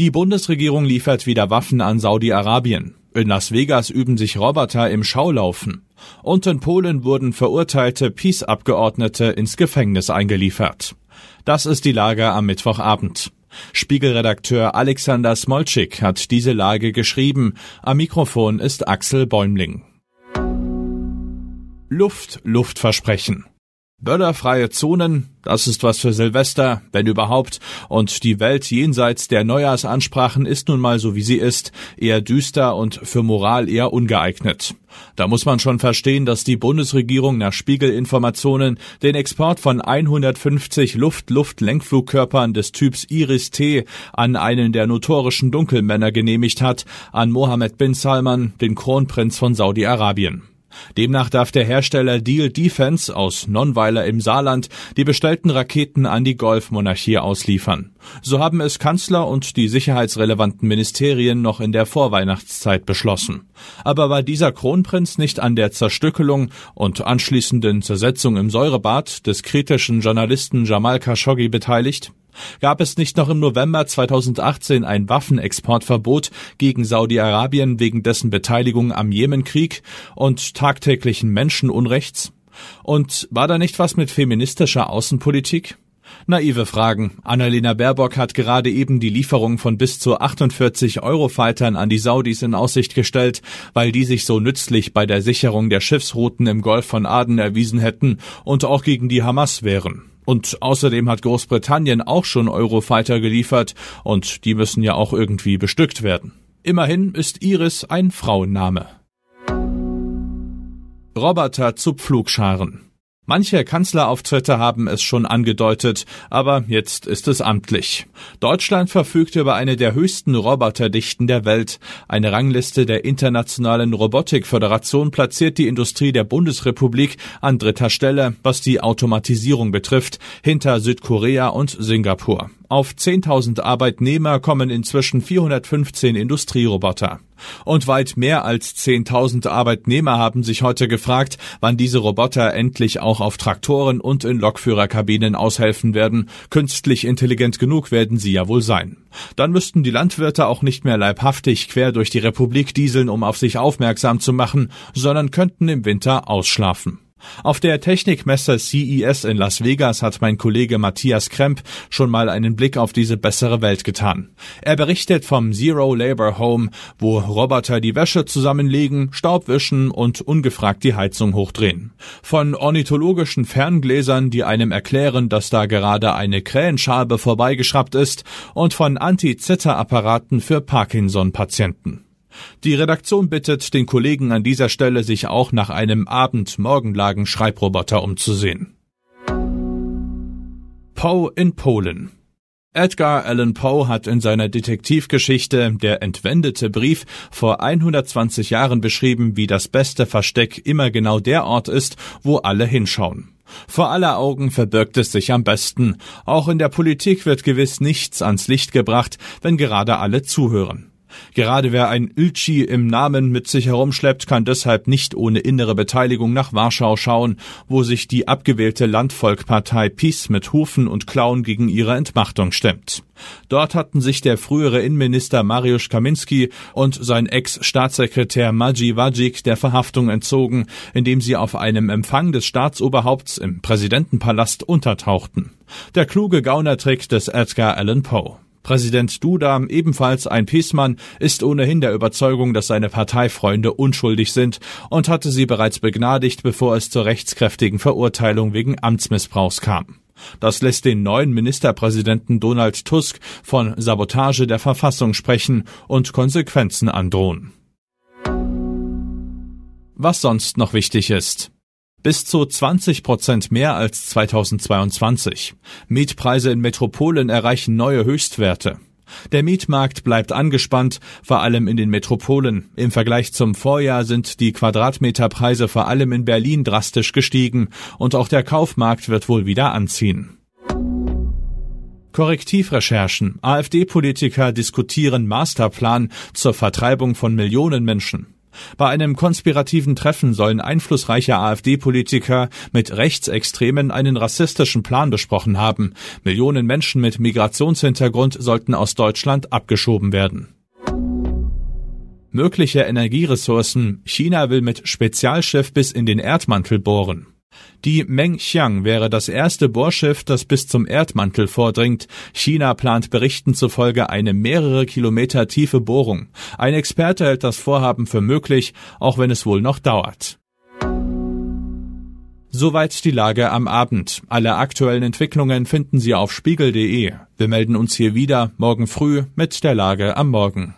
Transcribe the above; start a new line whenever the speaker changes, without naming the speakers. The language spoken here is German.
Die Bundesregierung liefert wieder Waffen an Saudi-Arabien. In Las Vegas üben sich Roboter im Schaulaufen. Und in Polen wurden verurteilte Peace-Abgeordnete ins Gefängnis eingeliefert. Das ist die Lage am Mittwochabend. Spiegelredakteur Alexander Smolczyk hat diese Lage geschrieben. Am Mikrofon ist Axel Bäumling. Luft, Luftversprechen. Böllerfreie Zonen, das ist was für Silvester, wenn überhaupt, und die Welt jenseits der Neujahrsansprachen ist nun mal so wie sie ist, eher düster und für Moral eher ungeeignet. Da muss man schon verstehen, dass die Bundesregierung nach Spiegelinformationen den Export von 150 Luft-Luft-Lenkflugkörpern des Typs Iris-T an einen der notorischen Dunkelmänner genehmigt hat, an Mohammed bin Salman, den Kronprinz von Saudi-Arabien. Demnach darf der Hersteller Deal Defense aus Nonnweiler im Saarland die bestellten Raketen an die Golfmonarchie ausliefern. So haben es Kanzler und die sicherheitsrelevanten Ministerien noch in der Vorweihnachtszeit beschlossen. Aber war dieser Kronprinz nicht an der Zerstückelung und anschließenden Zersetzung im Säurebad des kritischen Journalisten Jamal Khashoggi beteiligt? Gab es nicht noch im November 2018 ein Waffenexportverbot gegen Saudi-Arabien wegen dessen Beteiligung am Jemenkrieg und tagtäglichen Menschenunrechts? Und war da nicht was mit feministischer Außenpolitik? Naive Fragen. Annalena Baerbock hat gerade eben die Lieferung von bis zu 48 Eurofightern an die Saudis in Aussicht gestellt, weil die sich so nützlich bei der Sicherung der Schiffsrouten im Golf von Aden erwiesen hätten und auch gegen die Hamas wären. Und außerdem hat Großbritannien auch schon Eurofighter geliefert und die müssen ja auch irgendwie bestückt werden. Immerhin ist Iris ein Frauenname. Roboter zu Pflugscharen. Manche Kanzlerauftritte haben es schon angedeutet, aber jetzt ist es amtlich. Deutschland verfügt über eine der höchsten Roboterdichten der Welt. Eine Rangliste der Internationalen Robotikföderation platziert die Industrie der Bundesrepublik an dritter Stelle, was die Automatisierung betrifft, hinter Südkorea und Singapur. Auf 10.000 Arbeitnehmer kommen inzwischen 415 Industrieroboter. Und weit mehr als 10.000 Arbeitnehmer haben sich heute gefragt, wann diese Roboter endlich auch auf Traktoren und in Lokführerkabinen aushelfen werden. Künstlich intelligent genug werden sie ja wohl sein. Dann müssten die Landwirte auch nicht mehr leibhaftig quer durch die Republik dieseln, um auf sich aufmerksam zu machen, sondern könnten im Winter ausschlafen. Auf der Technikmesse CES in Las Vegas hat mein Kollege Matthias Kremp schon mal einen Blick auf diese bessere Welt getan. Er berichtet vom Zero Labor Home, wo Roboter die Wäsche zusammenlegen, Staub wischen und ungefragt die Heizung hochdrehen. Von ornithologischen Ferngläsern, die einem erklären, dass da gerade eine Krähenschabe vorbeigeschraubt ist, und von Anti-Zitterapparaten für Parkinson-Patienten. Die Redaktion bittet den Kollegen an dieser Stelle, sich auch nach einem Abend-Morgenlagen-Schreibroboter umzusehen. Poe in Polen Edgar Allan Poe hat in seiner Detektivgeschichte Der entwendete Brief vor 120 Jahren beschrieben, wie das beste Versteck immer genau der Ort ist, wo alle hinschauen. Vor aller Augen verbirgt es sich am besten. Auch in der Politik wird gewiss nichts ans Licht gebracht, wenn gerade alle zuhören. Gerade wer ein Ilchi im Namen mit sich herumschleppt, kann deshalb nicht ohne innere Beteiligung nach Warschau schauen, wo sich die abgewählte Landvolkpartei PiS mit Hufen und Klauen gegen ihre Entmachtung stemmt. Dort hatten sich der frühere Innenminister Mariusz Kaminski und sein Ex-Staatssekretär Maji Wajik der Verhaftung entzogen, indem sie auf einem Empfang des Staatsoberhaupts im Präsidentenpalast untertauchten. Der kluge Gaunertrick des Edgar Allan Poe. Präsident Duda, ebenfalls ein Peacemann, ist ohnehin der Überzeugung, dass seine Parteifreunde unschuldig sind und hatte sie bereits begnadigt, bevor es zur rechtskräftigen Verurteilung wegen Amtsmissbrauchs kam. Das lässt den neuen Ministerpräsidenten Donald Tusk von Sabotage der Verfassung sprechen und Konsequenzen androhen. Was sonst noch wichtig ist. Bis zu 20 Prozent mehr als 2022. Mietpreise in Metropolen erreichen neue Höchstwerte. Der Mietmarkt bleibt angespannt, vor allem in den Metropolen. Im Vergleich zum Vorjahr sind die Quadratmeterpreise vor allem in Berlin drastisch gestiegen und auch der Kaufmarkt wird wohl wieder anziehen. Korrektivrecherchen. AfD-Politiker diskutieren Masterplan zur Vertreibung von Millionen Menschen. Bei einem konspirativen Treffen sollen einflussreiche AfD-Politiker mit Rechtsextremen einen rassistischen Plan besprochen haben. Millionen Menschen mit Migrationshintergrund sollten aus Deutschland abgeschoben werden. Mögliche Energieressourcen. China will mit Spezialschiff bis in den Erdmantel bohren. Die Meng Xiang wäre das erste Bohrschiff, das bis zum Erdmantel vordringt. China plant Berichten zufolge eine mehrere Kilometer tiefe Bohrung. Ein Experte hält das Vorhaben für möglich, auch wenn es wohl noch dauert. Soweit die Lage am Abend. Alle aktuellen Entwicklungen finden Sie auf spiegel.de. Wir melden uns hier wieder morgen früh mit der Lage am Morgen.